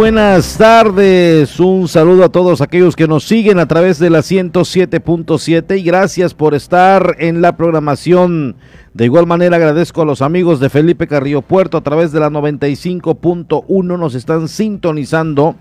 Buenas tardes, un saludo a todos aquellos que nos siguen a través de la 107.7 y gracias por estar en la programación. De igual manera agradezco a los amigos de Felipe Carrillo Puerto a través de la 95.1 nos están sintonizando.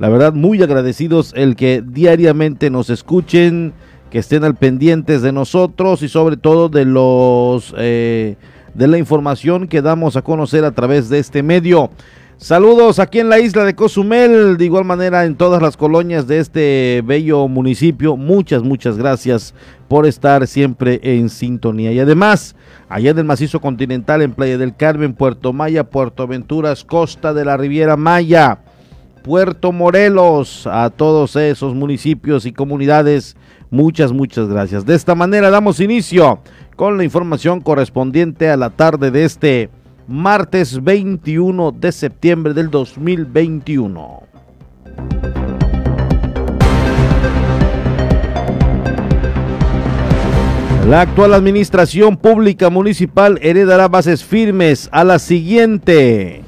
La verdad muy agradecidos el que diariamente nos escuchen, que estén al pendientes de nosotros y sobre todo de los eh, de la información que damos a conocer a través de este medio. Saludos aquí en la isla de Cozumel, de igual manera en todas las colonias de este bello municipio. Muchas, muchas gracias por estar siempre en sintonía. Y además, allá en el macizo continental, en Playa del Carmen, Puerto Maya, Puerto Aventuras, Costa de la Riviera Maya, Puerto Morelos, a todos esos municipios y comunidades, muchas, muchas gracias. De esta manera damos inicio con la información correspondiente a la tarde de este martes 21 de septiembre del 2021. La actual administración pública municipal heredará bases firmes a la siguiente.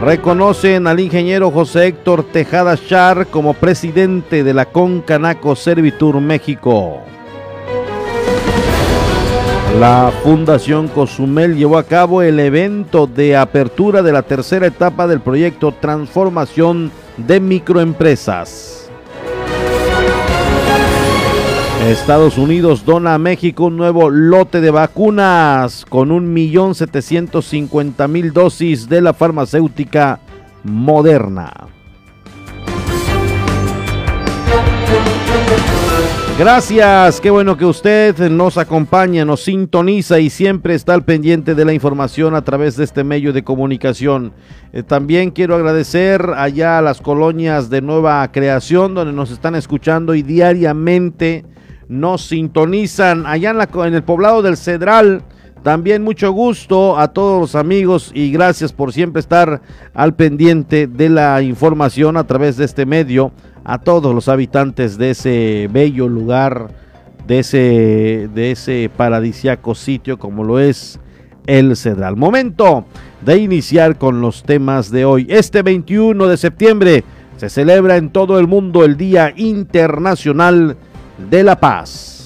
Reconocen al ingeniero José Héctor Tejada Char como presidente de la Concanaco Servitur México. La Fundación Cozumel llevó a cabo el evento de apertura de la tercera etapa del proyecto Transformación de Microempresas. Estados Unidos dona a México un nuevo lote de vacunas con 1.750.000 dosis de la farmacéutica Moderna. Gracias, qué bueno que usted nos acompaña, nos sintoniza y siempre está al pendiente de la información a través de este medio de comunicación. Eh, también quiero agradecer allá a las colonias de nueva creación donde nos están escuchando y diariamente nos sintonizan allá en, la, en el poblado del Cedral. También mucho gusto a todos los amigos y gracias por siempre estar al pendiente de la información a través de este medio a todos los habitantes de ese bello lugar, de ese, de ese paradisiaco sitio como lo es el Cedral. Momento de iniciar con los temas de hoy. Este 21 de septiembre se celebra en todo el mundo el Día Internacional de la Paz.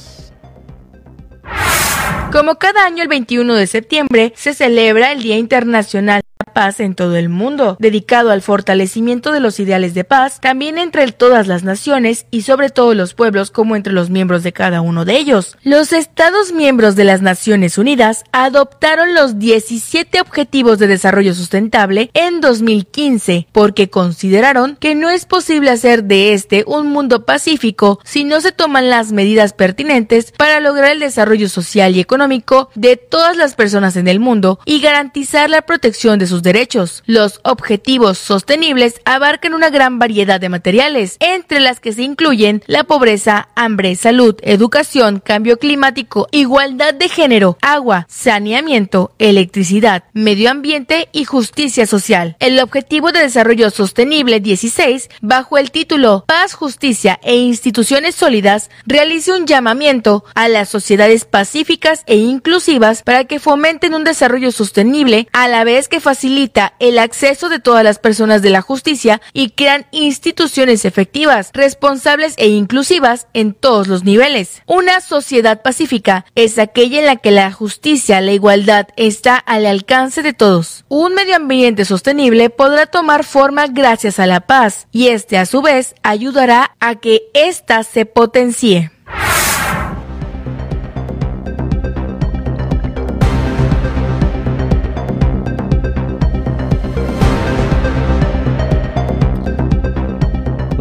Como cada año el 21 de septiembre se celebra el Día Internacional paz en todo el mundo, dedicado al fortalecimiento de los ideales de paz, también entre todas las naciones y sobre todo los pueblos como entre los miembros de cada uno de ellos. Los Estados miembros de las Naciones Unidas adoptaron los 17 Objetivos de Desarrollo Sustentable en 2015 porque consideraron que no es posible hacer de este un mundo pacífico si no se toman las medidas pertinentes para lograr el desarrollo social y económico de todas las personas en el mundo y garantizar la protección de sus derechos. Los objetivos sostenibles abarcan una gran variedad de materiales, entre las que se incluyen la pobreza, hambre, salud, educación, cambio climático, igualdad de género, agua, saneamiento, electricidad, medio ambiente y justicia social. El Objetivo de Desarrollo Sostenible 16, bajo el título Paz, Justicia e Instituciones Sólidas, realiza un llamamiento a las sociedades pacíficas e inclusivas para que fomenten un desarrollo sostenible a la vez que faciliten el acceso de todas las personas de la justicia y crean instituciones efectivas, responsables e inclusivas en todos los niveles. Una sociedad pacífica es aquella en la que la justicia, la igualdad está al alcance de todos. Un medio ambiente sostenible podrá tomar forma gracias a la paz y este a su vez ayudará a que ésta se potencie.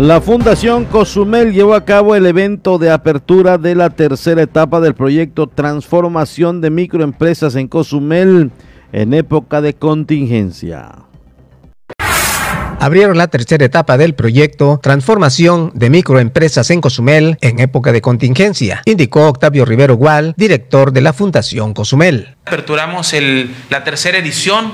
La Fundación Cozumel llevó a cabo el evento de apertura de la tercera etapa del proyecto Transformación de Microempresas en Cozumel en época de contingencia abrieron la tercera etapa del proyecto Transformación de Microempresas en Cozumel en época de contingencia, indicó Octavio Rivero Gual, director de la Fundación Cozumel. Aperturamos la tercera edición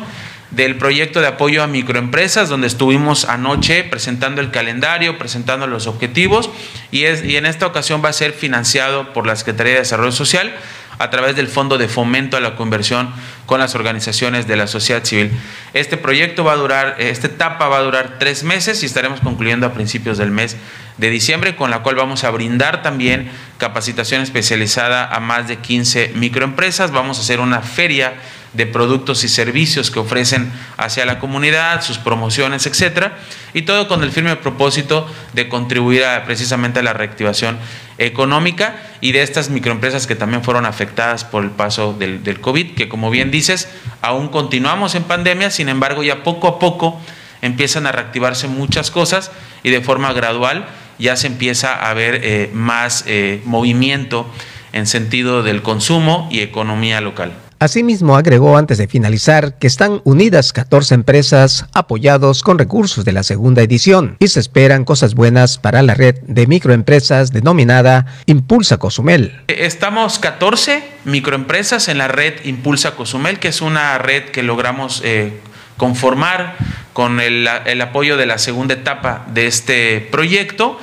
del proyecto de apoyo a microempresas, donde estuvimos anoche presentando el calendario, presentando los objetivos, y, es, y en esta ocasión va a ser financiado por la Secretaría de Desarrollo Social a través del Fondo de Fomento a la Conversión con las organizaciones de la sociedad civil. Este proyecto va a durar, esta etapa va a durar tres meses y estaremos concluyendo a principios del mes de diciembre, con la cual vamos a brindar también capacitación especializada a más de 15 microempresas. Vamos a hacer una feria de productos y servicios que ofrecen hacia la comunidad, sus promociones, etcétera, y todo con el firme propósito de contribuir precisamente a la reactivación económica y de estas microempresas que también fueron afectadas por el paso del, del COVID, que como bien dices, aún continuamos en pandemia, sin embargo ya poco a poco empiezan a reactivarse muchas cosas y de forma gradual ya se empieza a ver eh, más eh, movimiento en sentido del consumo y economía local. Asimismo, agregó antes de finalizar que están unidas 14 empresas apoyados con recursos de la segunda edición y se esperan cosas buenas para la red de microempresas denominada Impulsa Cozumel. Estamos 14 microempresas en la red Impulsa Cozumel, que es una red que logramos eh, conformar con el, el apoyo de la segunda etapa de este proyecto.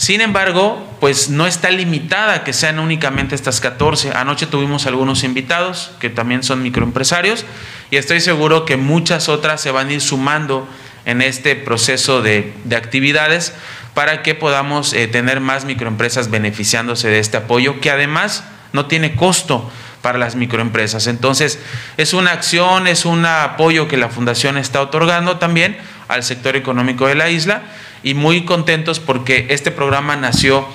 Sin embargo, pues no está limitada a que sean únicamente estas 14. Anoche tuvimos algunos invitados que también son microempresarios y estoy seguro que muchas otras se van a ir sumando en este proceso de, actividades para que podamos eh, tener más microempresas beneficiándose de este apoyo que además no tiene costo para las microempresas. Entonces, es una acción, es un apoyo que la Fundación está otorgando también al sector económico de la isla y muy contentos porque este programa nació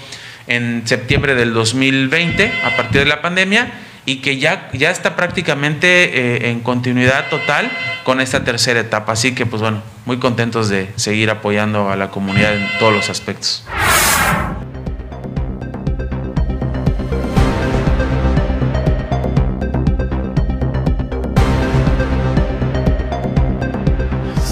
en septiembre del 2020 a partir de la pandemia y que ya, ya está prácticamente eh, en continuidad total con esta tercera etapa. Así que pues bueno, muy contentos de seguir apoyando a la comunidad en todos los aspectos.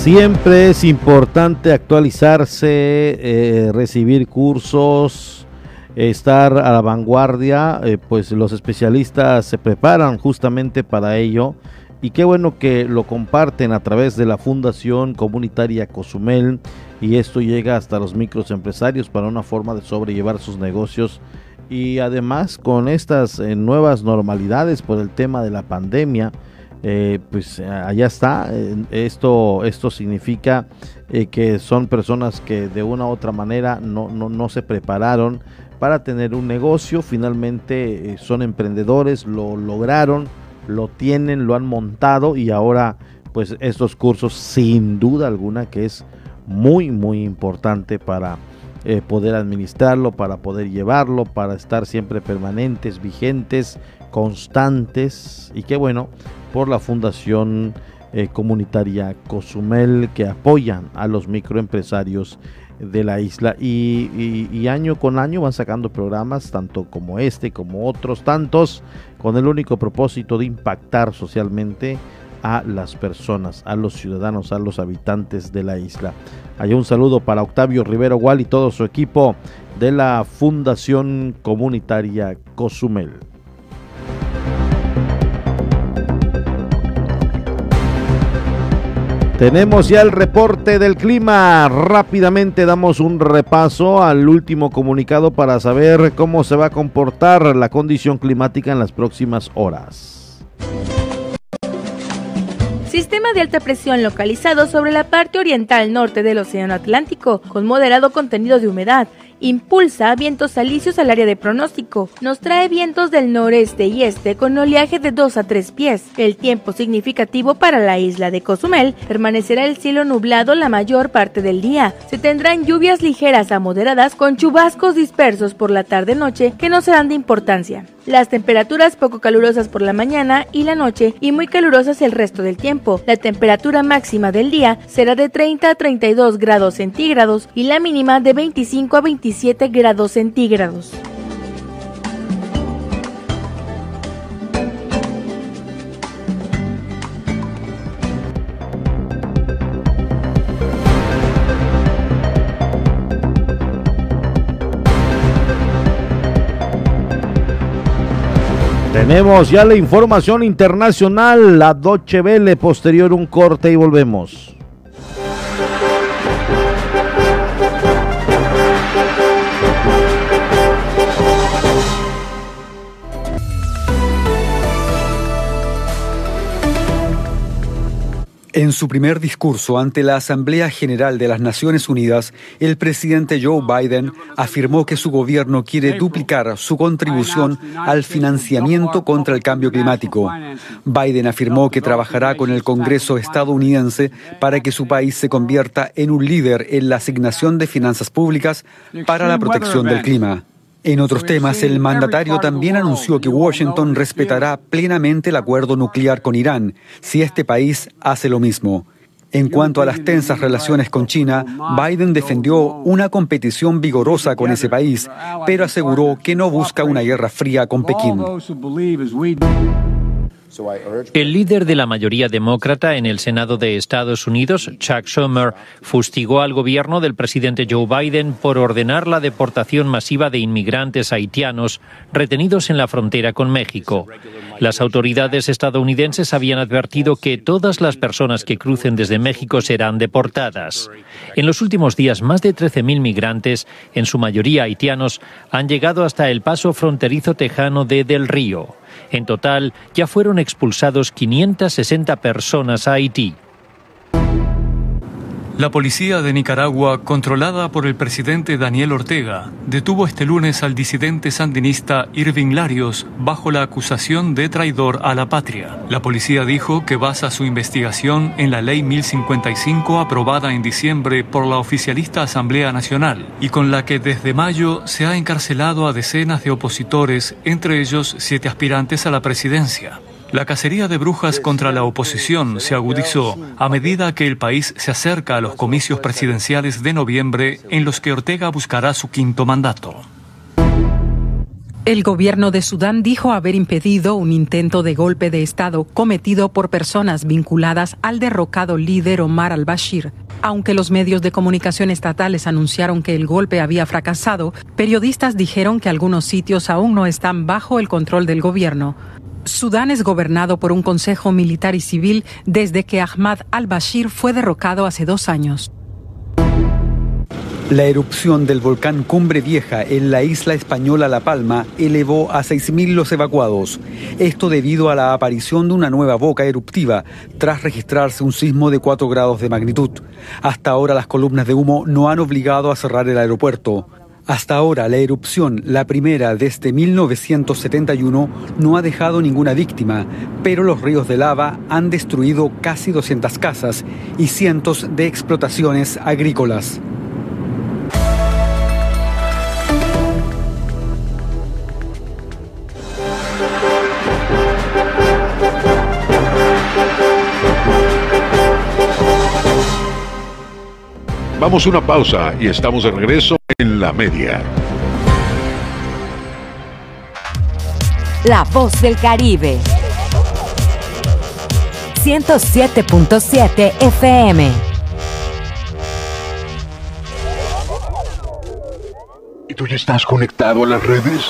Siempre es importante actualizarse, eh, recibir cursos, estar a la vanguardia, eh, pues los especialistas se preparan justamente para ello. Y qué bueno que lo comparten a través de la Fundación Comunitaria Cozumel y esto llega hasta los microempresarios para una forma de sobrellevar sus negocios y además con estas eh, nuevas normalidades por el tema de la pandemia, eh, pues allá está. esto, esto significa eh, que son personas que de una u otra manera no, no, no se prepararon para tener un negocio. Finalmente eh, son emprendedores, lo lograron, lo tienen, lo han montado y ahora pues estos cursos sin duda alguna que es muy muy importante para poder administrarlo, para poder llevarlo, para estar siempre permanentes, vigentes, constantes y qué bueno por la Fundación eh, Comunitaria Cozumel que apoyan a los microempresarios de la isla y, año con año van sacando programas tanto como este como otros tantos con el único propósito de impactar socialmente a las personas, a los ciudadanos, a los habitantes de la isla. Hay un saludo para Octavio Rivero Gual y todo su equipo de la Fundación Comunitaria Cozumel. Tenemos ya el reporte del clima. Rápidamente damos un repaso al último comunicado para saber cómo se va a comportar la condición climática en las próximas horas. Sistema de alta presión localizado sobre la parte oriental norte del Océano Atlántico, con moderado contenido de humedad impulsa vientos alisios al área de pronóstico. Nos trae vientos del noreste y este con oleaje de 2 a 3 pies. El tiempo significativo para la isla de Cozumel permanecerá el cielo nublado la mayor parte del día. Se tendrán lluvias ligeras a moderadas con chubascos dispersos por la tarde-noche que no serán de importancia. Las temperaturas poco calurosas por la mañana y la noche y muy calurosas el resto del tiempo. La temperatura máxima del día será de 30 a 32 grados centígrados y la mínima de 25 a 27 grados centígrados. Tenemos ya la información internacional, la Doche Vele, posterior un corte y volvemos. Su primer discurso ante la Asamblea General de las Naciones Unidas, el presidente Joe Biden afirmó que su gobierno quiere duplicar su contribución al financiamiento contra el cambio climático. Biden afirmó que trabajará con el Congreso estadounidense para que su país se convierta en un líder en la asignación de finanzas públicas para la protección del clima. En otros temas, el mandatario también anunció que Washington respetará plenamente el acuerdo nuclear con Irán si este país hace lo mismo. En cuanto a las tensas relaciones con China, Biden defendió una competición vigorosa con ese país, pero aseguró que no busca una guerra fría con Pekín. El líder de la mayoría demócrata en el Senado de Estados Unidos, Chuck Schumer, fustigó al gobierno del presidente Joe Biden por ordenar la deportación masiva de inmigrantes haitianos retenidos en la frontera con México. Las autoridades estadounidenses habían advertido que todas las personas que crucen desde México serán deportadas. En los últimos días, más de 13.000 migrantes, en su mayoría haitianos, han llegado hasta el paso fronterizo tejano de Del Río. En total, ya fueron expulsados 560 personas a Haití. La policía de Nicaragua, controlada por el presidente Daniel Ortega, detuvo este lunes al disidente sandinista Irving Larios bajo la acusación de traidor a la patria. La policía dijo que basa su investigación en la Ley 1055 aprobada en diciembre por la oficialista Asamblea Nacional y con la que desde mayo se ha encarcelado a decenas de opositores, entre ellos siete aspirantes a la presidencia. La cacería de brujas contra la oposición se agudizó a medida que el país se acerca a los comicios presidenciales de noviembre en los que Ortega buscará su quinto mandato. El gobierno de Sudán dijo haber impedido un intento de golpe de Estado cometido por personas vinculadas al derrocado líder Omar al-Bashir. Aunque los medios de comunicación estatales anunciaron que el golpe había fracasado, periodistas dijeron que algunos sitios aún no están bajo el control del gobierno. Sudán es gobernado por un consejo militar y civil desde que Ahmad al-Bashir fue derrocado hace dos años. La erupción del volcán Cumbre Vieja en la isla española La Palma elevó a 6.000 los evacuados. Esto debido a la aparición de una nueva boca eruptiva tras registrarse un sismo de 4 grados de magnitud. Hasta ahora las columnas de humo no han obligado a cerrar el aeropuerto. Hasta ahora, la erupción, la primera desde 1971, no ha dejado ninguna víctima, pero los ríos de lava han destruido casi 200 casas y cientos de explotaciones agrícolas. Vamos a una pausa y estamos de regreso en la media. La voz del Caribe. 107.7 FM. ¿Y tú ya estás conectado a las redes?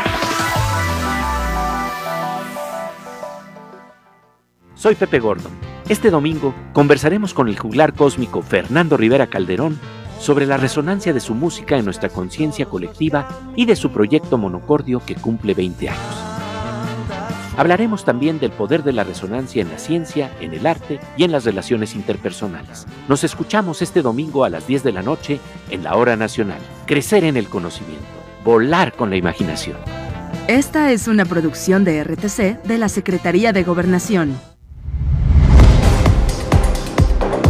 Soy Pepe Gordon. Este domingo conversaremos con el juglar cósmico Fernando Rivera Calderón sobre la resonancia de su música en nuestra conciencia colectiva y de su proyecto Monocordio que cumple 20 años. Hablaremos también del poder de la resonancia en la ciencia, en el arte y en las relaciones interpersonales. Nos escuchamos este domingo a las 10 de la noche en la Hora Nacional. Crecer en el conocimiento, volar con la imaginación. Esta es una producción de RTC de la Secretaría de Gobernación.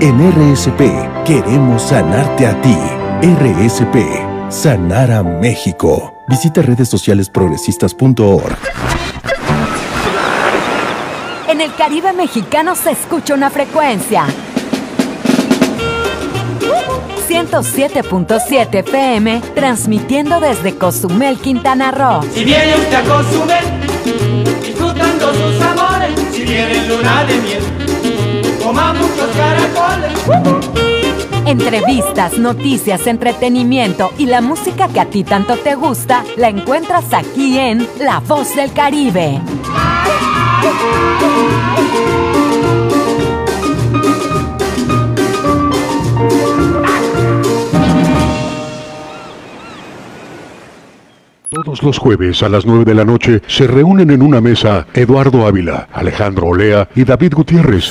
En RSP queremos sanarte a ti. RSP, sanar a México. Visita redes sociales progresistas.org. En el Caribe mexicano se escucha una frecuencia. 107.7 FM, transmitiendo desde Cozumel, Quintana Roo. Si viene usted a Cozumel, disfrutando sus amores, si viene luna de miel, coma muchos caracoles. Entrevistas, noticias, entretenimiento y la música que a ti tanto te gusta, la encuentras aquí en La Voz del Caribe. Todos los jueves a las 9 de la noche se reúnen en una mesa Eduardo Ávila, Alejandro Olea y David Gutiérrez.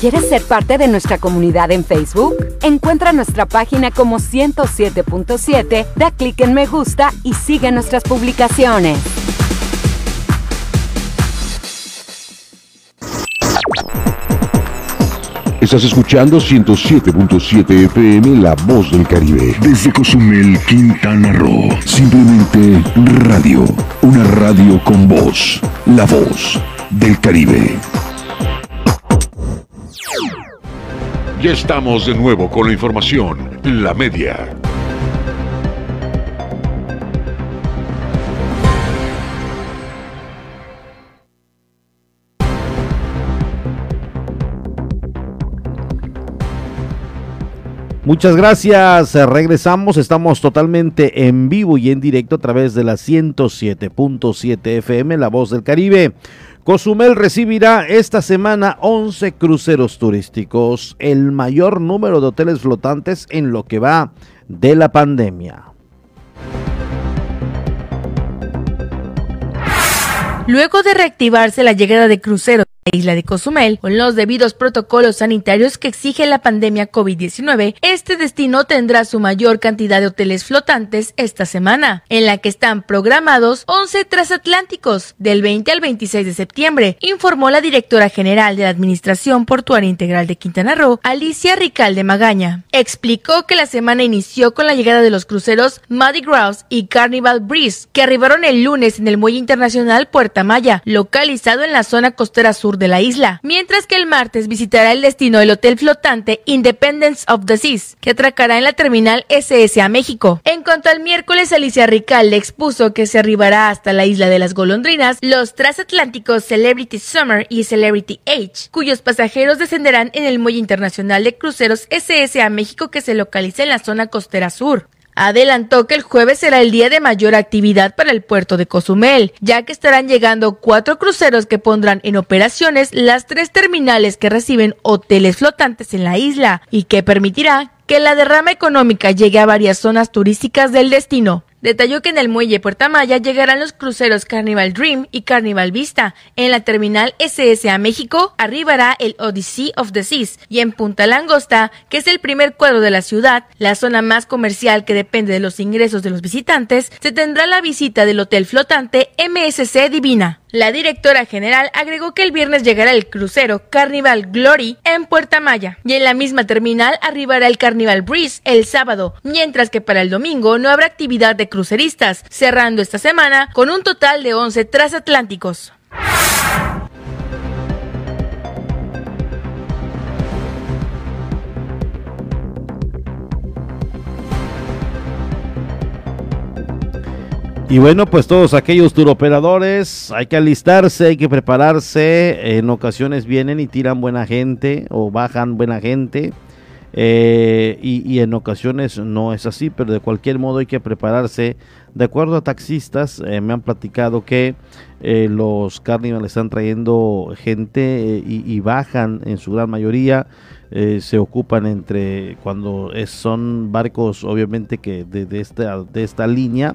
¿Quieres ser parte de nuestra comunidad en Facebook? Encuentra nuestra página como 107.7, da clic en me gusta y sigue nuestras publicaciones. Estás escuchando 107.7 FM La Voz del Caribe. Desde Cozumel, Quintana Roo. Simplemente radio. Una radio con voz. La Voz del Caribe. Ya estamos de nuevo con la información. La media. Muchas gracias. Regresamos. Estamos totalmente en vivo y en directo a través de la 107.7 FM, La Voz del Caribe. Cozumel recibirá esta semana 11 cruceros turísticos, el mayor número de hoteles flotantes en lo que va de la pandemia. Luego de reactivarse la llegada de cruceros isla de Cozumel, con los debidos protocolos sanitarios que exige la pandemia COVID-19, este destino tendrá su mayor cantidad de hoteles flotantes esta semana, en la que están programados 11 transatlánticos del 20 al 26 de septiembre, informó la directora general de la Administración Portuaria Integral de Quintana Roo, Alicia Ricalde Magaña. Explicó que la semana inició con la llegada de los cruceros Muddy Grouse y Carnival Breeze, que arribaron el lunes en el Muelle Internacional Puerta Maya, localizado en la zona costera sur de la isla, mientras que el martes visitará el destino del hotel flotante Independence of the Seas, que atracará en la terminal SSA México. En cuanto al miércoles, Alicia Rical le expuso que se arribará hasta la isla de las golondrinas los transatlánticos Celebrity Summer y Celebrity Age, cuyos pasajeros descenderán en el muelle internacional de cruceros SSA México que se localiza en la zona costera sur. Adelantó que el jueves será el día de mayor actividad para el puerto de Cozumel, ya que estarán llegando cuatro cruceros que pondrán en operaciones las tres terminales que reciben hoteles flotantes en la isla y que permitirá que la derrama económica llegue a varias zonas turísticas del destino. Detalló que en el muelle Puerta Maya llegarán los cruceros Carnival Dream y Carnival Vista. En la terminal SSA México arribará el Odyssey of the Seas y en Punta Langosta, que es el primer cuadro de la ciudad, la zona más comercial que depende de los ingresos de los visitantes, se tendrá la visita del hotel flotante MSC Divina. La directora general agregó que el viernes llegará el crucero Carnival Glory en Puerta Maya y en la misma terminal arribará el Carnival Breeze el sábado, mientras que para el domingo no habrá actividad de cruceristas, cerrando esta semana con un total de 11 transatlánticos. Y bueno, pues todos aquellos turoperadores, hay que alistarse, hay que prepararse. En ocasiones vienen y tiran buena gente o bajan buena gente. Eh, y, en ocasiones no es así, pero de cualquier modo hay que prepararse. De acuerdo a taxistas, eh, me han platicado que eh, los Carnival están trayendo gente y, bajan en su gran mayoría. se ocupan entre cuando son barcos, obviamente que de, esta, de esta línea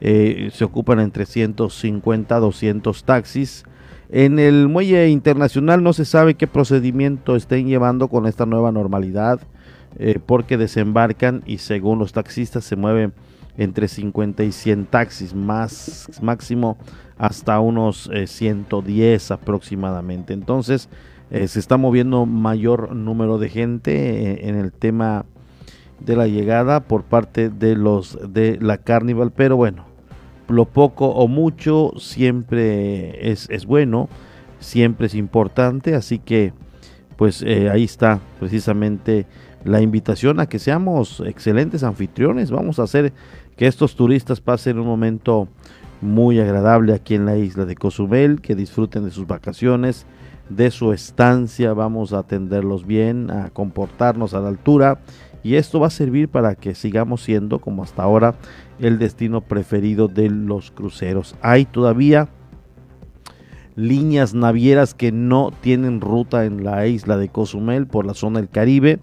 eh, se ocupan entre 150 200 taxis. En el muelle internacional no se sabe qué procedimiento estén llevando con esta nueva normalidad, eh, porque desembarcan y según los taxistas se mueven entre 50 y 100 taxis, más máximo hasta unos 110 eh, aproximadamente. Entonces se está moviendo mayor número de gente en el tema de la llegada por parte de los de la Carnival, pero bueno, lo poco o mucho siempre es, bueno, siempre es importante, así que pues eh, ahí está precisamente la invitación a que seamos excelentes anfitriones, vamos a hacer que estos turistas pasen un momento muy agradable aquí en la isla de Cozumel, que disfruten de sus vacaciones, de su estancia, vamos a atenderlos bien, a comportarnos a la altura y esto va a servir para que sigamos siendo, como hasta ahora, el destino preferido de los cruceros. Hay todavía líneas navieras que no tienen ruta en la isla de Cozumel por la zona del Caribe,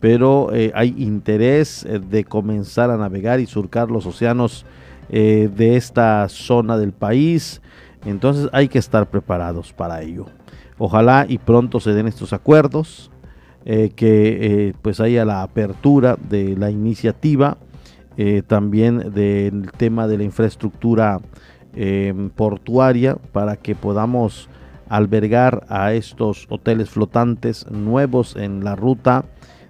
pero eh, hay interés eh, de comenzar a navegar y surcar los océanos eh, de esta zona del país. Entonces hay que estar preparados para ello. Ojalá y pronto se den estos acuerdos. Eh, que eh, pues haya la apertura de la iniciativa, eh, también del tema de la infraestructura portuaria para que podamos albergar a estos hoteles flotantes nuevos en la ruta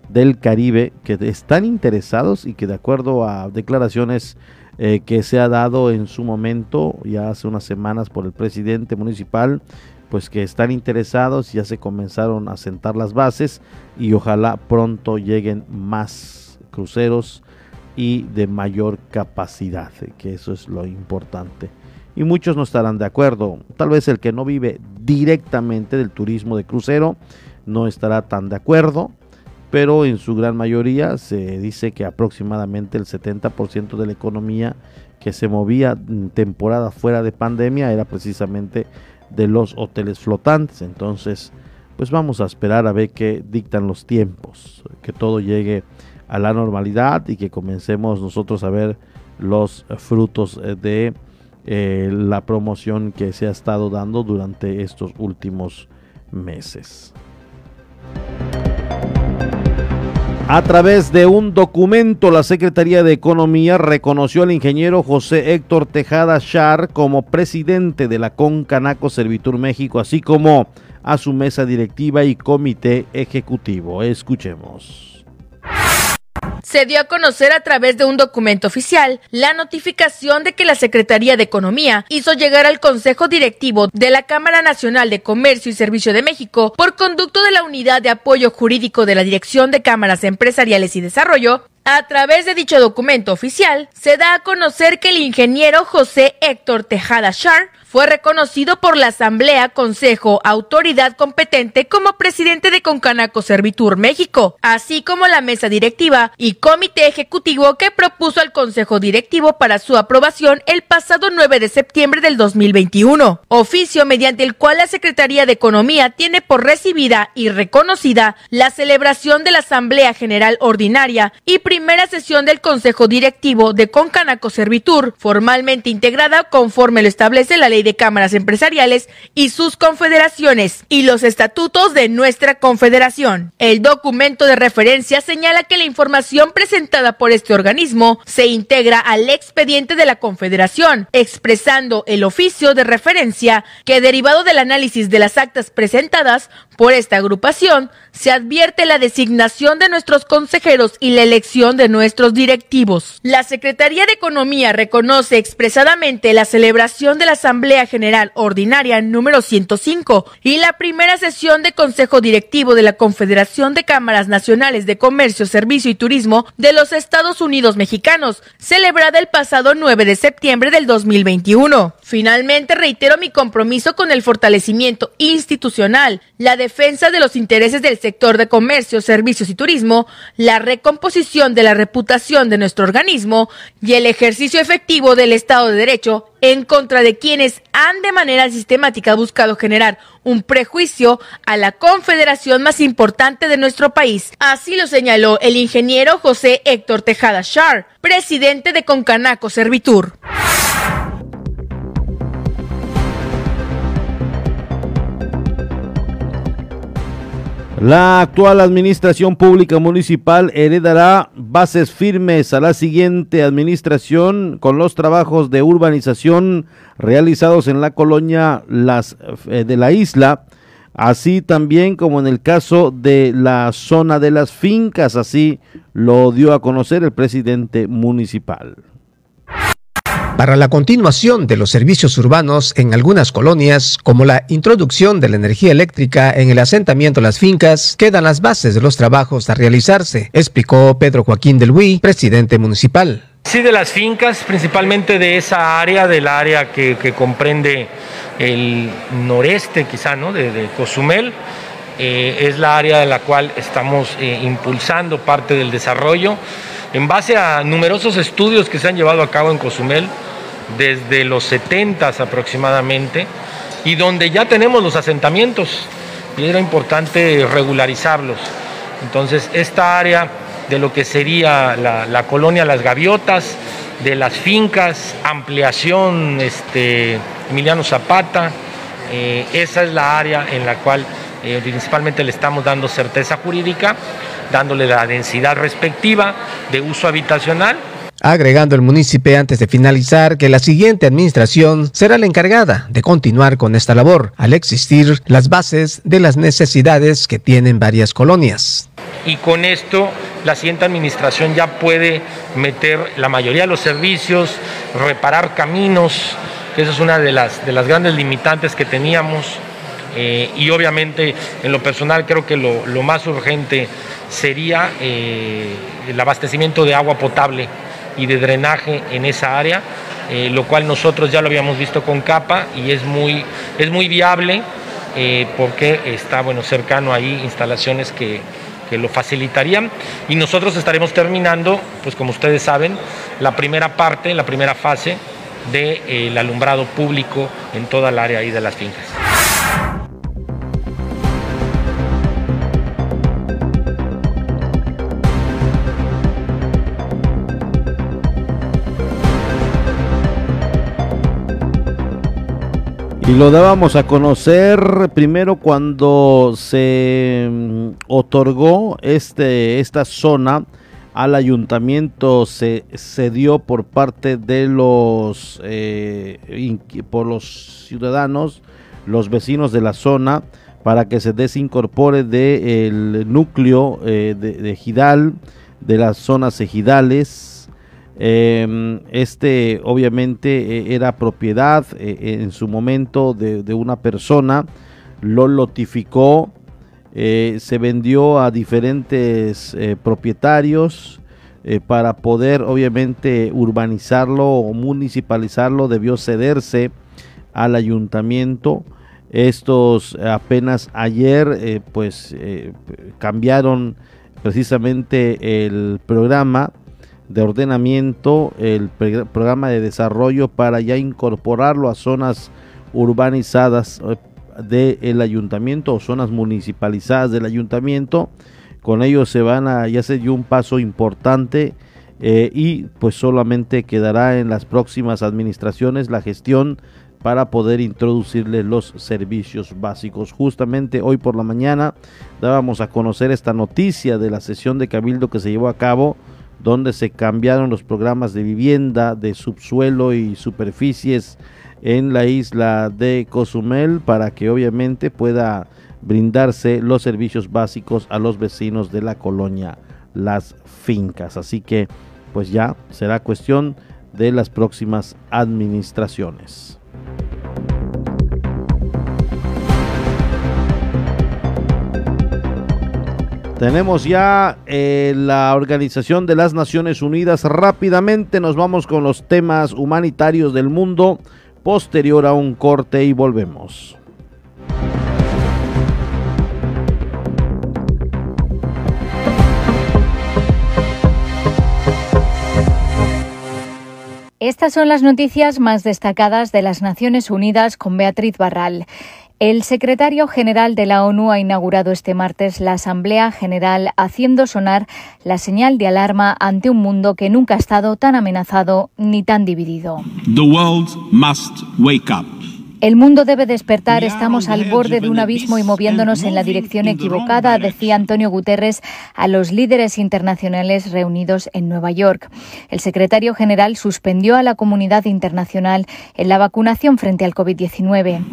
del Caribe que están interesados y que de acuerdo a declaraciones que se ha dado en su momento ya hace unas semanas por el presidente municipal pues que están interesados, ya se comenzaron a sentar las bases y ojalá pronto lleguen más cruceros y de mayor capacidad, que eso es lo importante. Y muchos no estarán de acuerdo, tal vez el que no vive directamente del turismo de crucero no estará tan de acuerdo, pero en su gran mayoría se dice que aproximadamente el 70% de la economía que se movía en temporada fuera de pandemia era precisamente de los hoteles flotantes. Entonces, pues vamos a esperar a ver qué dictan los tiempos, que todo llegue a la normalidad y que comencemos nosotros a ver los frutos eh, de eh, la promoción que se ha estado dando durante estos últimos meses. A través de un documento, la Secretaría de Economía reconoció al ingeniero José Héctor Tejada Char como presidente de la Concanaco Servitur México, así como a su mesa directiva y comité ejecutivo. Escuchemos se dio a conocer a través de un documento oficial la notificación de que la Secretaría de Economía hizo llegar al Consejo Directivo de la Cámara Nacional de Comercio y Servicio de México por conducto de la Unidad de Apoyo Jurídico de la Dirección de Cámaras Empresariales y Desarrollo A través de dicho documento oficial, se da a conocer que el ingeniero José Héctor Tejada Shar fue reconocido por la Asamblea, Consejo, Autoridad competente como presidente de Concanaco Servitur México, así como la mesa directiva y comité ejecutivo que propuso al Consejo Directivo para su aprobación el pasado 9 de septiembre del 2021, oficio mediante el cual la Secretaría de Economía tiene por recibida y reconocida la celebración de la Asamblea General Ordinaria y sesión del Consejo Directivo de Concanaco Servitur, formalmente integrada conforme lo establece la ley de cámaras empresariales y sus confederaciones y los estatutos de nuestra confederación. El documento de referencia señala que la información presentada por este organismo se integra al expediente de la confederación, expresando el oficio de referencia que derivado del análisis de las actas presentadas por esta agrupación, se advierte la designación de nuestros consejeros y la elección de nuestros directivos. La Secretaría de Economía reconoce expresadamente la celebración de la Asamblea General Ordinaria número 105 y la primera sesión de Consejo Directivo de la Confederación de Cámaras Nacionales de Comercio, Servicio y Turismo de los Estados Unidos Mexicanos, celebrada el pasado 9 de septiembre del 2021. Finalmente, reitero mi compromiso con el fortalecimiento institucional, la defensa de los intereses del sector de comercio, servicios y turismo, la recomposición de la reputación de nuestro organismo y el ejercicio efectivo del Estado de Derecho en contra de quienes han de manera sistemática buscado generar un prejuicio a la confederación más importante de nuestro país. Así lo señaló el ingeniero José Héctor Tejada Shar, presidente de Concanaco Servitur. La actual administración pública municipal heredará bases firmes a la siguiente administración con los trabajos de urbanización realizados en la colonia Las eh, de la isla, así también como en el caso de la zona de las fincas, así lo dio a conocer el presidente municipal. Para la continuación de los servicios urbanos en algunas colonias, como la introducción de la energía eléctrica en el asentamiento las fincas, quedan las bases de los trabajos a realizarse, explicó Pedro Joaquín del Huy, presidente municipal. Sí, de las fincas, principalmente de esa área, del área que, comprende el noreste quizá, ¿no? De, Cozumel. Eh, es la área de la cual estamos eh, impulsando parte del desarrollo en base a numerosos estudios que se han llevado a cabo en Cozumel desde los 70 aproximadamente y donde ya tenemos los asentamientos y era importante regularizarlos. Entonces, esta área de lo que sería la, colonia Las Gaviotas, de las fincas, ampliación este, Emiliano Zapata, eh, esa es la área en la cual eh, principalmente le estamos dando certeza jurídica, dándole la densidad respectiva de uso habitacional agregando el municipio antes de finalizar que la siguiente administración será la encargada de continuar con esta labor, al existir las bases de las necesidades que tienen varias colonias. Y con esto la siguiente administración ya puede meter la mayoría de los servicios, reparar caminos, que esa es una de las, de las grandes limitantes que teníamos. Eh, y obviamente en lo personal creo que lo, más urgente sería eh, el abastecimiento de agua potable y de drenaje en esa área, eh, lo cual nosotros ya lo habíamos visto con capa y es muy, es muy viable porque está bueno, cercano ahí instalaciones que, que lo facilitarían y nosotros estaremos terminando, pues como ustedes saben, la primera parte, la primera fase del de, alumbrado público en toda el área ahí de las fincas. Y lo dábamos a conocer primero cuando se mm, otorgó este, esta zona al ayuntamiento se cedió por parte de los eh, por los ciudadanos, los vecinos de la zona para que se desincorpore del núcleo eh, de, de Gidal, de las zonas ejidales Em, este obviamente e, era propiedad e, en su momento de, una persona, lo lotificó, eh, se vendió a diferentes eh, propietarios, eh, para poder obviamente urbanizarlo o municipalizarlo debió cederse al ayuntamiento. Estos apenas ayer pues cambiaron precisamente el programa de ordenamiento, el programa de desarrollo para ya incorporarlo a zonas urbanizadas del ayuntamiento o zonas municipalizadas del ayuntamiento con ello se van a, ya se dio un paso importante eh, y pues solamente quedará en las próximas administraciones la gestión para poder introducirle los servicios básicos. Justamente hoy por la mañana dábamos a conocer esta noticia de la sesión de cabildo que se llevó a cabo donde se cambiaron los programas de vivienda de subsuelo y superficies en la isla de Cozumel para que obviamente pueda brindarse los servicios básicos a los vecinos de la colonia Las Fincas. Así que pues ya será cuestión de las próximas administraciones. Tenemos ya eh, la Organización de las Naciones Unidas. Rápidamente nos vamos con los temas humanitarios del mundo. Posterior a un corte y volvemos. Estas son las noticias más destacadas de las Naciones Unidas con Beatriz Barral. El secretario general de la ONU ha inaugurado este martes la Asamblea General haciendo sonar la señal de alarma ante un mundo que nunca ha estado tan amenazado ni tan dividido. El mundo debe despertar, estamos al borde de un abismo y moviéndonos en la dirección equivocada, decía Antonio Guterres a los líderes internacionales reunidos en Nueva York. El secretario general suspendió a la comunidad internacional en la vacunación frente al COVID-19.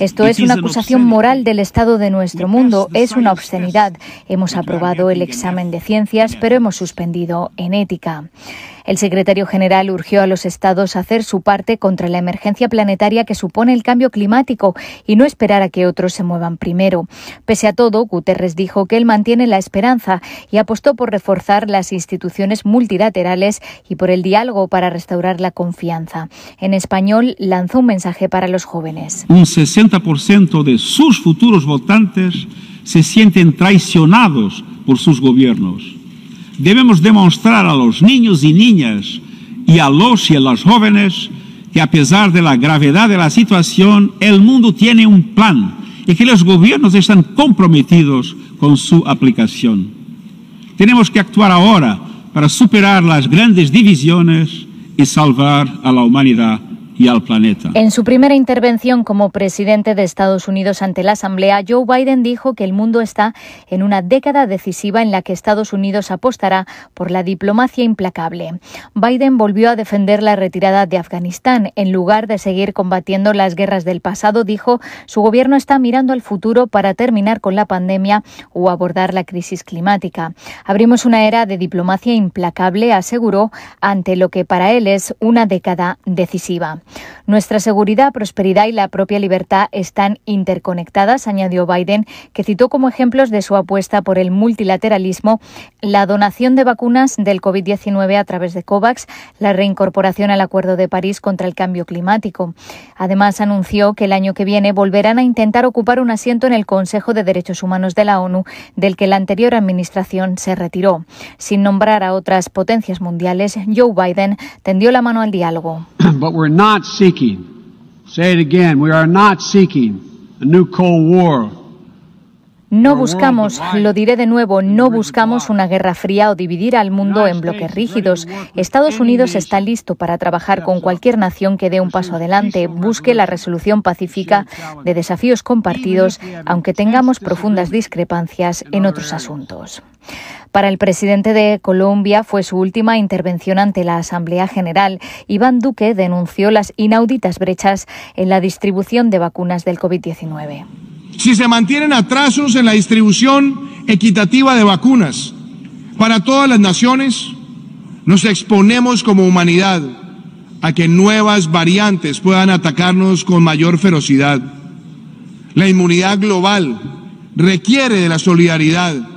Esto es una acusación moral del estado de nuestro mundo, es una obscenidad. Hemos aprobado el examen de ciencias, pero hemos suspendido en ética. El secretario general urgió a los estados a hacer su parte contra la emergencia planetaria que supone el cambio climático y no esperar a que otros se muevan primero. Pese a todo, Guterres dijo que él mantiene la esperanza y apostó por reforzar las instituciones multilaterales y por el diálogo para restaurar la confianza. En español, lanzó un mensaje para los jóvenes. Un 60% de sus futuros votantes se sienten traicionados por sus gobiernos debemos demostrar a los niños y niñas y a los y a las jóvenes que a pesar de la gravedad de la situación, el mundo tiene un plan y que los gobiernos están comprometidos con su aplicación. Tenemos que actuar ahora para superar las grandes divisiones y salvar a la humanidad al planeta. En su primera intervención como presidente de Estados Unidos ante la Asamblea, Joe Biden dijo que el mundo está en una década decisiva en la que Estados Unidos apostará por la diplomacia implacable. Biden volvió a defender la retirada de Afganistán. En lugar de seguir combatiendo las guerras del pasado, dijo, su gobierno está mirando al futuro para terminar con la pandemia o abordar la crisis climática. Abrimos una era de diplomacia implacable, aseguró, ante lo que para él es una década decisiva. Nuestra seguridad, prosperidad y la propia libertad están interconectadas, añadió Biden, que citó como ejemplos de su apuesta por el multilateralismo la donación de vacunas del COVID-19 a través de COVAX, la reincorporación al Acuerdo de París contra el cambio climático. Además, anunció que el año que viene volverán a intentar ocupar un asiento en el Consejo de Derechos Humanos de la ONU, del que la anterior administración se retiró. Sin nombrar a otras potencias mundiales, Joe Biden tendió la mano al diálogo. Seeking, say it again, we are not seeking a new Cold War. No buscamos, lo diré de nuevo, no buscamos una guerra fría o dividir al mundo en bloques rígidos. Estados Unidos está listo para trabajar con cualquier nación que dé un paso adelante, busque la resolución pacífica de desafíos compartidos, aunque tengamos profundas discrepancias en otros asuntos. Para el presidente de Colombia fue su última intervención ante la Asamblea General. Iván Duque denunció las inauditas brechas en la distribución de vacunas del COVID-19. Si se mantienen atrasos en la distribución equitativa de vacunas para todas las naciones, nos exponemos como humanidad a que nuevas variantes puedan atacarnos con mayor ferocidad. La inmunidad global requiere de la solidaridad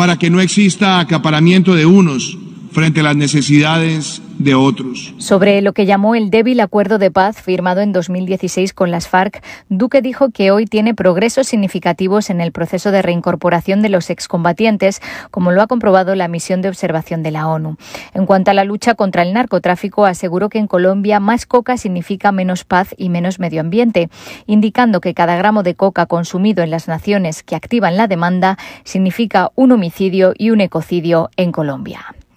para que no exista acaparamiento de unos frente a las necesidades de otros. Sobre lo que llamó el débil acuerdo de paz firmado en 2016 con las FARC, Duque dijo que hoy tiene progresos significativos en el proceso de reincorporación de los excombatientes, como lo ha comprobado la misión de observación de la ONU. En cuanto a la lucha contra el narcotráfico, aseguró que en Colombia más coca significa menos paz y menos medio ambiente, indicando que cada gramo de coca consumido en las naciones que activan la demanda significa un homicidio y un ecocidio en Colombia.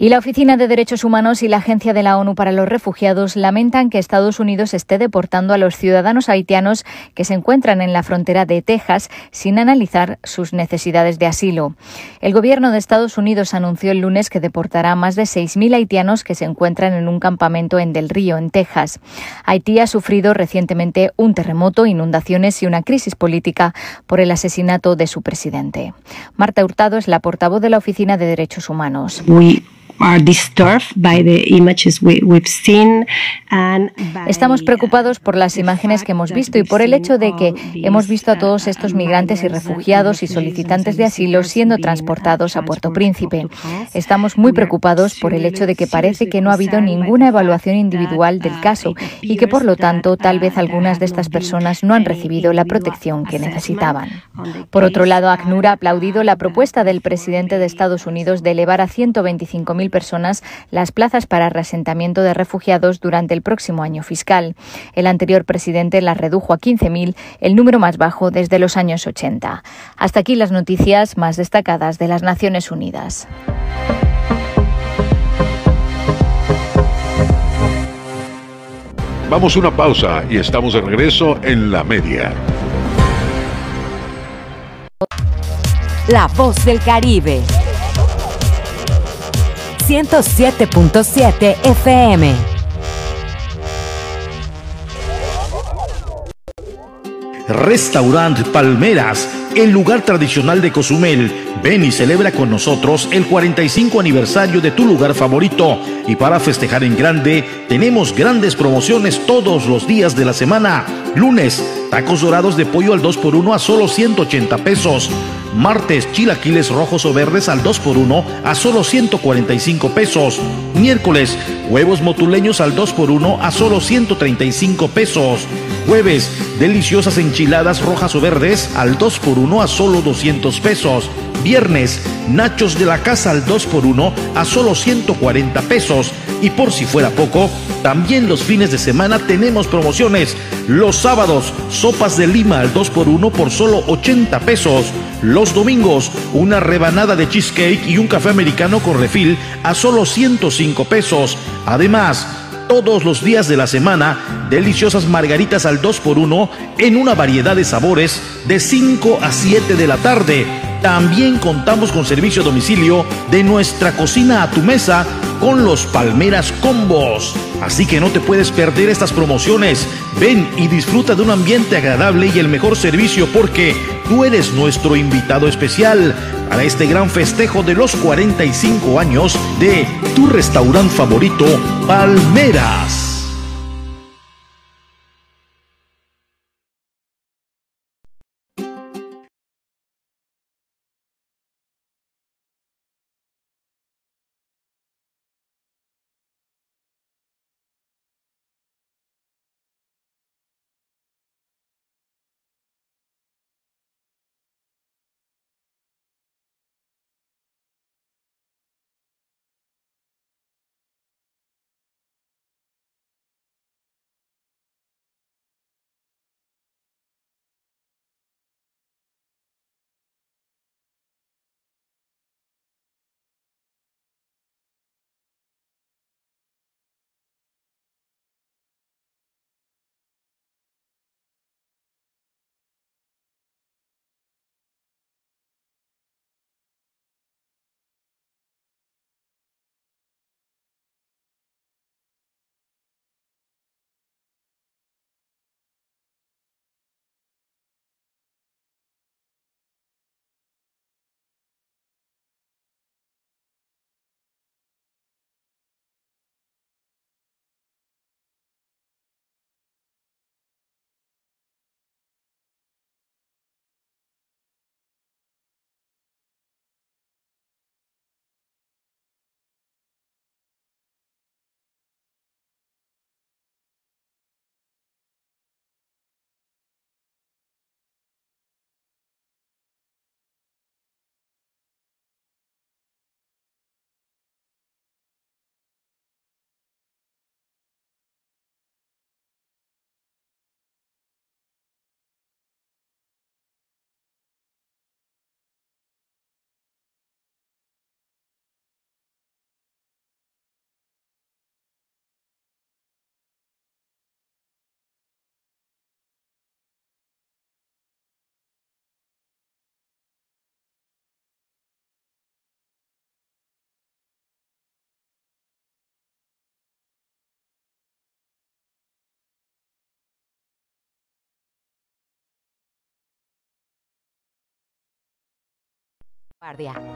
Y la Oficina de Derechos Humanos y la Agencia de la ONU para los Refugiados lamentan que Estados Unidos esté deportando a los ciudadanos haitianos que se encuentran en la frontera de Texas sin analizar sus necesidades de asilo. El gobierno de Estados Unidos anunció el lunes que deportará a más de 6.000 haitianos que se encuentran en un campamento en Del Río, en Texas. Haití ha sufrido recientemente un terremoto, inundaciones y una crisis política por el asesinato de su presidente. Marta Hurtado es la portavoz de la Oficina de Derechos Humanos. Estamos preocupados por las imágenes que hemos visto y por el hecho de que hemos visto a todos estos migrantes y refugiados y solicitantes de asilo siendo transportados a Puerto Príncipe. Estamos muy preocupados por el hecho de que parece que no ha habido ninguna evaluación individual del caso y que por lo tanto tal vez algunas de estas personas no han recibido la protección que necesitaban. Por otro lado, ACNUR ha aplaudido la propuesta del presidente de Estados Unidos de elevar a 125.000 personas las plazas para reasentamiento de refugiados durante el próximo año fiscal. El anterior presidente las redujo a 15.000, el número más bajo desde los años 80. Hasta aquí las noticias más destacadas de las Naciones Unidas. Vamos a una pausa y estamos de regreso en la media. La voz del Caribe. 107.7 FM. Restaurant Palmeras, el lugar tradicional de Cozumel. Ven y celebra con nosotros el 45 aniversario de tu lugar favorito. Y para festejar en grande, tenemos grandes promociones todos los días de la semana. Lunes, tacos dorados de pollo al 2x1 a solo 180 pesos. Martes, chilaquiles rojos o verdes al 2x1 a solo 145 pesos. Miércoles, huevos motuleños al 2x1 a solo 135 pesos. Jueves, deliciosas enchiladas rojas o verdes al 2x1 a solo 200 pesos. Viernes, nachos de la casa al 2x1 a solo 140 pesos. Y por si fuera poco, también los fines de semana tenemos promociones. Los sábados, sopas de lima al 2x1 por solo 80 pesos. Los domingos, una rebanada de cheesecake y un café americano con refil a solo 105 pesos. Además, todos los días de la semana, deliciosas margaritas al 2x1 en una variedad de sabores de 5 a 7 de la tarde. También contamos con servicio a domicilio de nuestra cocina a tu mesa con los Palmeras Combos. Así que no te puedes perder estas promociones. Ven y disfruta de un ambiente agradable y el mejor servicio porque tú eres nuestro invitado especial para este gran festejo de los 45 años de tu restaurante favorito, Palmeras.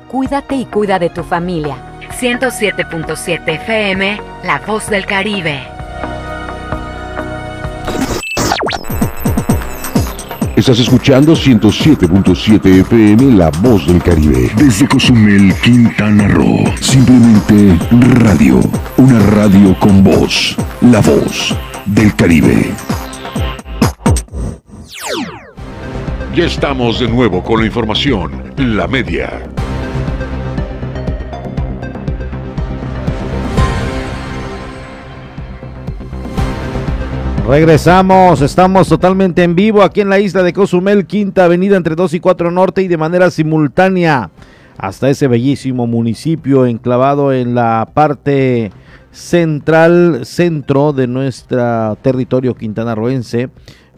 Cuídate y cuida de tu familia. 107.7 FM, La Voz del Caribe. Estás escuchando 107.7 FM La Voz del Caribe. Desde Cozumel, Quintana Roo. Simplemente radio. Una radio con voz. La Voz del Caribe. Ya estamos de nuevo con la información. La media. Regresamos, estamos totalmente en vivo aquí en la isla de Cozumel, Quinta Avenida entre 2 y 4 Norte y de manera simultánea hasta ese bellísimo municipio enclavado en la parte central, centro de nuestro territorio quintanarroense,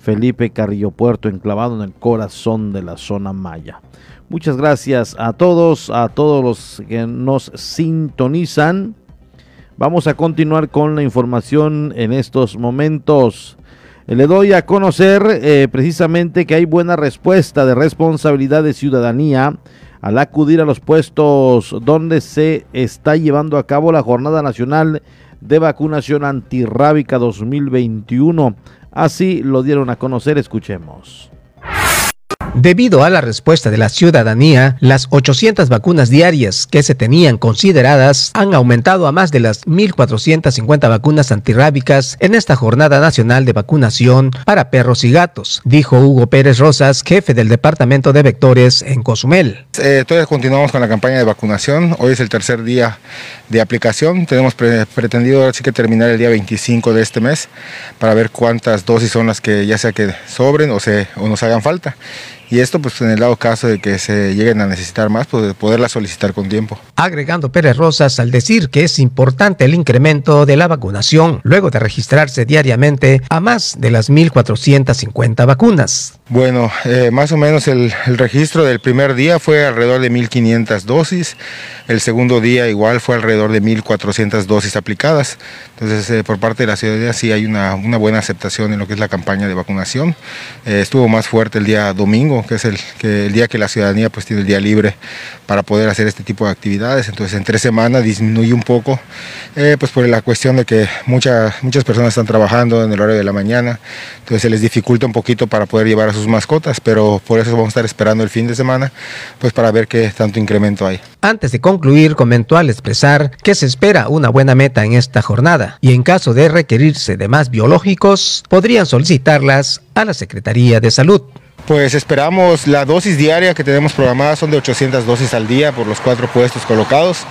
Felipe Carrillo Puerto, enclavado en el corazón de la zona maya. Muchas gracias a todos, a todos los que nos sintonizan. Vamos a continuar con la información en estos momentos. Le doy a conocer eh, precisamente que hay buena respuesta de responsabilidad de ciudadanía al acudir a los puestos donde se está llevando a cabo la Jornada Nacional de Vacunación Antirrábica 2021. Así lo dieron a conocer, escuchemos. Debido a la respuesta de la ciudadanía, las 800 vacunas diarias que se tenían consideradas han aumentado a más de las 1.450 vacunas antirrábicas en esta jornada nacional de vacunación para perros y gatos, dijo Hugo Pérez Rosas, jefe del Departamento de Vectores en Cozumel. Eh, todavía continuamos con la campaña de vacunación. Hoy es el tercer día de aplicación. Tenemos pretendido ahora sí que terminar el día 25 de este mes para ver cuántas dosis son las que ya sea que sobren o, se, o nos hagan falta y esto pues en el dado caso de que se lleguen a necesitar más, pues poderla solicitar con tiempo. Agregando Pérez Rosas al decir que es importante el incremento de la vacunación luego de registrarse diariamente a más de las 1.450 vacunas. Bueno, eh, más o menos el, el, registro del primer día fue alrededor de 1.500 dosis, el segundo día igual fue alrededor de 1.400 dosis aplicadas. Entonces eh, por parte de la ciudadanía sí hay una, una, buena aceptación en lo que es la campaña de vacunación. Eh, estuvo más fuerte el día domingo, que es el, que el día que la ciudadanía pues tiene el día libre para poder hacer este tipo de actividades. Entonces en tres semanas disminuye un poco, eh, pues por la cuestión de que muchas muchas personas están trabajando en el horario de la mañana, entonces se les dificulta un poquito para poder llevar a sus mascotas, pero por eso vamos a estar esperando el fin de semana, pues para ver qué tanto incremento hay. Antes de concluir, comentó al expresar que se espera una buena meta en esta jornada y en caso de requerirse de más biológicos, podrían solicitarlas a la Secretaría de Salud. Pues esperamos la dosis diaria que tenemos programada son de 800 dosis al día por los cuatro puestos colocados,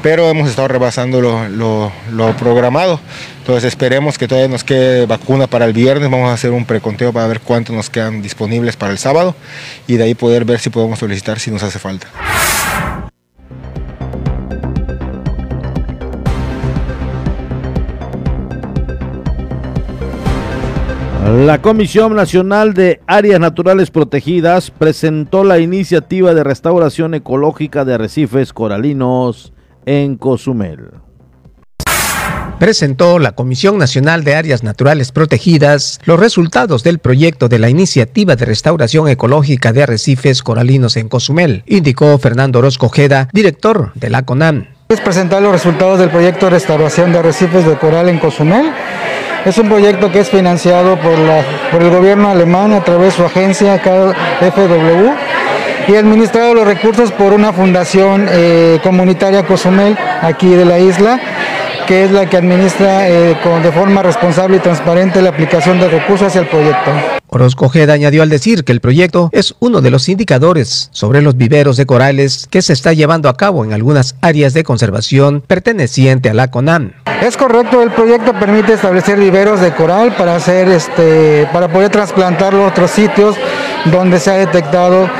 pero hemos estado rebasando lo, programado. Entonces esperemos que todavía nos quede vacuna para el viernes. Vamos a hacer un preconteo para ver cuántos nos quedan disponibles para el sábado y de ahí poder ver si podemos solicitar si nos hace falta. La Comisión Nacional de Áreas Naturales Protegidas presentó la iniciativa de restauración ecológica de arrecifes coralinos en Cozumel. Presentó la Comisión Nacional de Áreas Naturales Protegidas los resultados del proyecto de la iniciativa de restauración ecológica de arrecifes coralinos en Cozumel, indicó Fernando Orozco Ojeda, director de la CONAM. Es presentar los resultados del proyecto de restauración de arrecifes de coral en Cozumel es un proyecto que es financiado por, la, por el gobierno alemán a través de su agencia KfW y administrado los recursos por una fundación eh, comunitaria Cozumel aquí de la isla que es la que administra eh, con, de forma responsable y transparente la aplicación de recursos hacia el proyecto. Orozco Ojeda añadió al decir que el proyecto es uno de los indicadores sobre los viveros de corales que se está llevando a cabo en algunas áreas de conservación perteneciente a la CONAM. Es correcto, el proyecto permite establecer viveros de coral para hacer este para poder trasplantarlo a otros sitios donde se ha detectado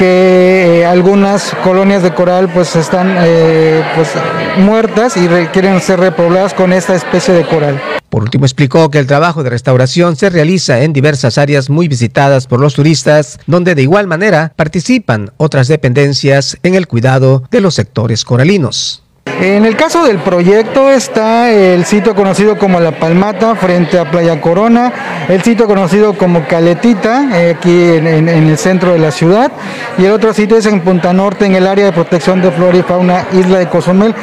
que eh, algunas colonias de coral pues están eh, pues, muertas y requieren ser repobladas con esta especie de coral. Por último, explicó que el trabajo de restauración se realiza en diversas áreas muy visitadas por los turistas, donde de igual manera participan otras dependencias en el cuidado de los sectores coralinos. En el caso del proyecto está el sitio conocido como La Palmata frente a Playa Corona, el sitio conocido como Caletita, eh, aquí en, el centro de la ciudad, y el otro sitio es en Punta Norte, en el área de protección de flora y fauna, Isla de Cozumel.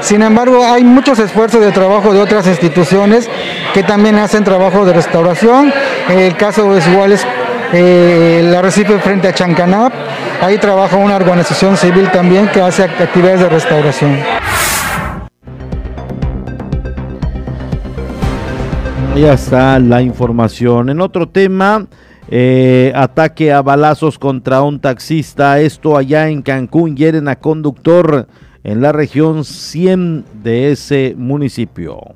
Sin embargo, hay muchos esfuerzos de trabajo de otras instituciones que también hacen trabajo de restauración. El caso es igual eh, la recife frente a Chancanap. Ahí trabaja una organización civil también que hace actividades de restauración. Ya está la información. En otro tema, eh, ataque a balazos contra un taxista. Esto allá en Cancún. Hieren a conductor en la región 100 de ese municipio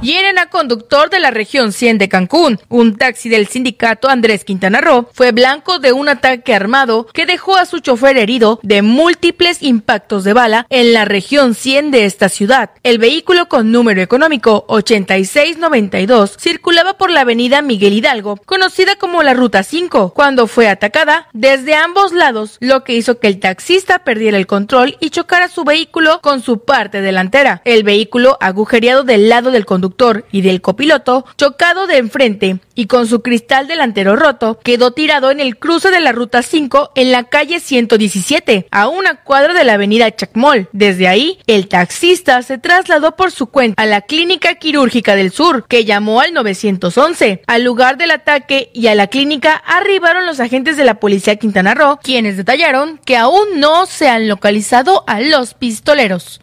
hieren a conductor de la región 100 de Cancún. Un taxi del sindicato Andrés Quintana Roo fue blanco de un ataque armado que dejó a su chofer herido de múltiples impactos de bala en la región 100 de esta ciudad. El vehículo con número económico 8692 circulaba por la avenida Miguel Hidalgo, conocida como la Ruta 5, cuando fue atacada desde ambos lados, lo que hizo que el taxista perdiera el control y chocara su vehículo con su parte delantera. El vehículo agujereado del lado del conductor y del copiloto, chocado de enfrente y con su cristal delantero roto, quedó tirado en el cruce de la ruta 5 en la calle 117, a una cuadra de la avenida Chacmol. Desde ahí, el taxista se trasladó por su cuenta a la clínica quirúrgica del sur, que llamó al 911. Al lugar del ataque y a la clínica arribaron los agentes de la policía Quintana Roo, quienes detallaron que aún no se han localizado a los pistoleros.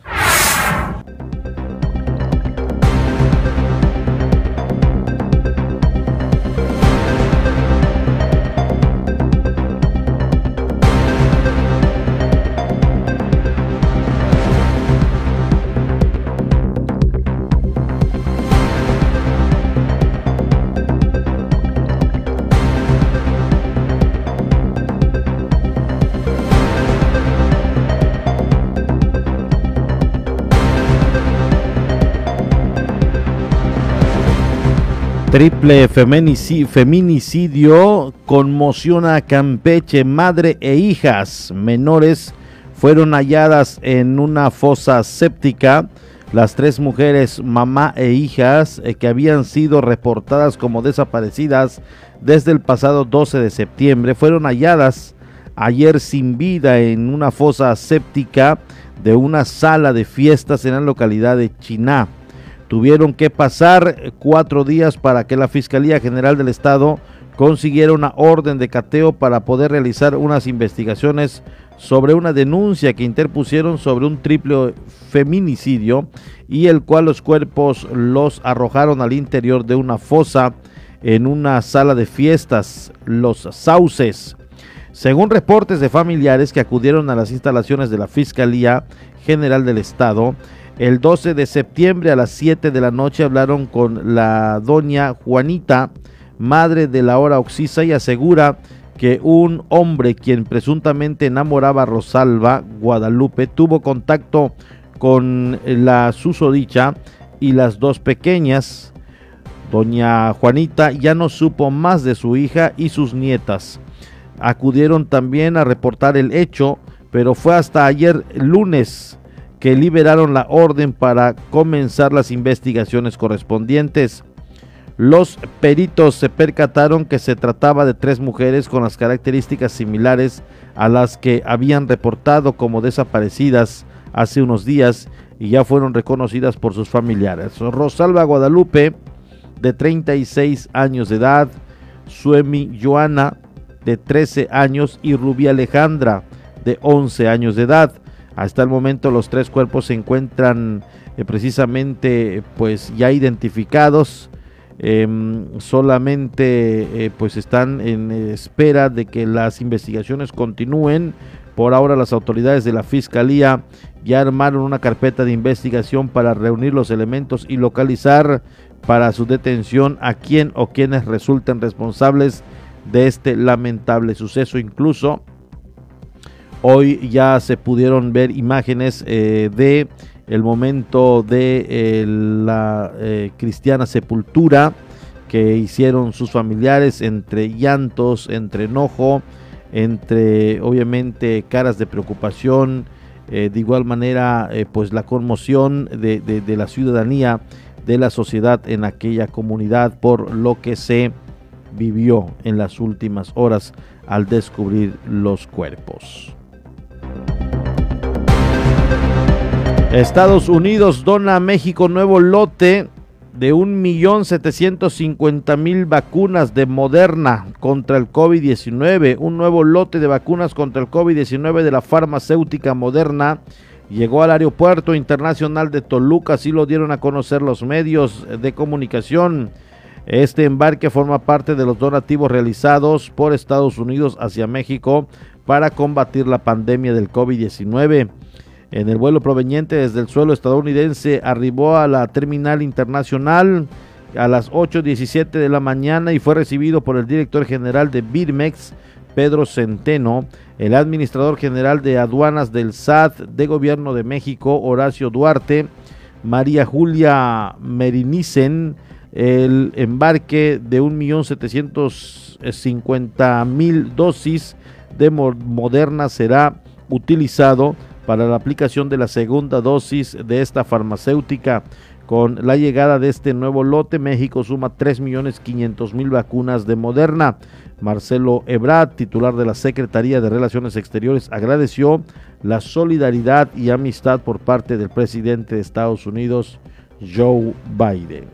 Triple feminicidio conmociona a Campeche. Madre e hijas menores fueron halladas en una fosa séptica. Las tres mujeres, mamá e hijas, eh, que habían sido reportadas como desaparecidas desde el pasado 12 de septiembre, fueron halladas ayer sin vida en una fosa séptica de una sala de fiestas en la localidad de Chiná. Tuvieron que pasar cuatro días para que la Fiscalía General del Estado consiguiera una orden de cateo para poder realizar unas investigaciones sobre una denuncia que interpusieron sobre un triple feminicidio y el cual los cuerpos los arrojaron al interior de una fosa en una sala de fiestas, Los Sauces. Según reportes de familiares que acudieron a las instalaciones de la Fiscalía General del Estado, el 12 de septiembre a las 7 de la noche hablaron con la doña Juanita, madre de la hora Oxisa, y asegura que un hombre quien presuntamente enamoraba a Rosalba Guadalupe tuvo contacto con la susodicha y las dos pequeñas. Doña Juanita ya no supo más de su hija y sus nietas. Acudieron también a reportar el hecho, pero fue hasta ayer lunes que liberaron la orden para comenzar las investigaciones correspondientes. Los peritos se percataron que se trataba de tres mujeres con las características similares a las que habían reportado como desaparecidas hace unos días y ya fueron reconocidas por sus familiares. Rosalba Guadalupe, de 36 años de edad, Suemi Joana, de 13 años, y Rubia Alejandra, de 11 años de edad. Hasta el momento los tres cuerpos se encuentran eh, precisamente pues ya identificados. Em, solamente eh, pues están en espera de que las investigaciones continúen. Por ahora las autoridades de la Fiscalía ya armaron una carpeta de investigación para reunir los elementos y localizar para su detención a quien o quienes resulten responsables de este lamentable suceso. Incluso Hoy ya se pudieron ver imágenes eh, de el momento de eh, la eh, cristiana sepultura que hicieron sus familiares entre llantos, entre enojo, entre obviamente caras de preocupación, de igual manera, pues la conmoción de la ciudadanía, de la sociedad en aquella comunidad por lo que se vivió en las últimas horas al descubrir los cuerpos. Estados Unidos dona a México nuevo lote de 1.750.000 vacunas de Moderna contra el COVID-19. Un nuevo lote de vacunas contra el COVID-19 de la farmacéutica Moderna llegó al aeropuerto internacional de Toluca, así lo dieron a conocer los medios de comunicación. Este embarque forma parte de los donativos realizados por Estados Unidos hacia México para combatir la pandemia del COVID-19. En el vuelo proveniente desde el suelo estadounidense arribó a la terminal internacional a las 8.17 de la mañana y fue recibido por el director general de Birmex, Pedro Centeno, el administrador general de aduanas del SAT de Gobierno de México, Horacio Duarte, María Julia Merinicen, el embarque de 1.750.000 dosis de Moderna será utilizado para la aplicación de la segunda dosis de esta farmacéutica. Con la llegada de este nuevo lote, México suma 3.500.000 vacunas de Moderna. Marcelo Ebrard, titular de la Secretaría de Relaciones Exteriores, agradeció la solidaridad y amistad por parte del presidente de Estados Unidos, Joe Biden.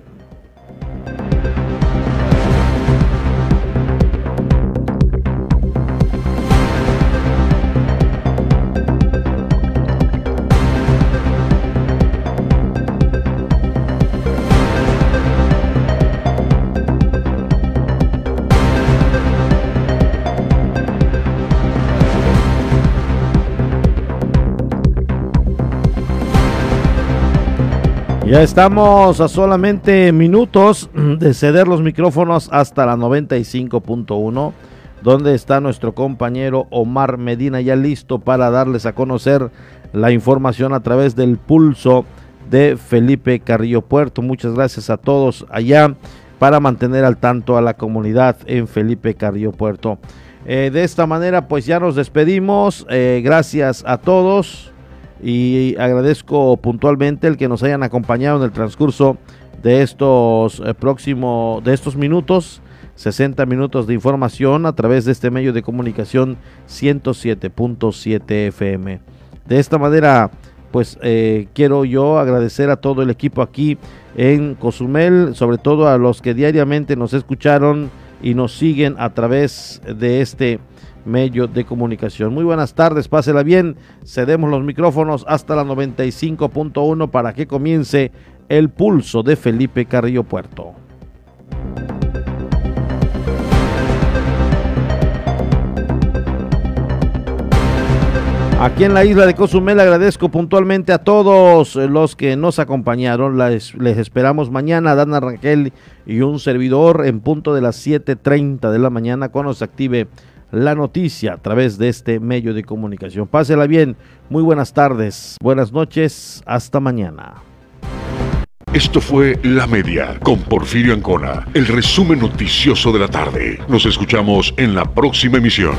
Ya estamos a solamente minutos de ceder los micrófonos hasta la 95.1, donde está nuestro compañero Omar Medina ya listo para darles a conocer la información a través del pulso de Felipe Carrillo Puerto. Muchas gracias a todos allá para mantener al tanto a la comunidad en Felipe Carrillo Puerto. Eh, de esta manera pues ya nos despedimos. Eh, gracias a todos y agradezco puntualmente el que nos hayan acompañado en el transcurso de estos eh, próximos de estos minutos 60 minutos de información a través de este medio de comunicación 107.7 FM de esta manera pues eh, quiero yo agradecer a todo el equipo aquí en Cozumel sobre todo a los que diariamente nos escucharon y nos siguen a través de este medio de comunicación. Muy buenas tardes, pásela bien. Cedemos los micrófonos hasta la 95.1 para que comience el pulso de Felipe Carrillo Puerto. Aquí en la isla de Cozumel agradezco puntualmente a todos los que nos acompañaron. Les, les, esperamos mañana, Dana Rangel y un servidor en punto de las 7.30 de la mañana cuando se active la noticia a través de este medio de comunicación. Pásela bien, muy buenas tardes, buenas noches, hasta mañana. Esto fue La Media con Porfirio Ancona, el resumen noticioso de la tarde. Nos escuchamos en la próxima emisión.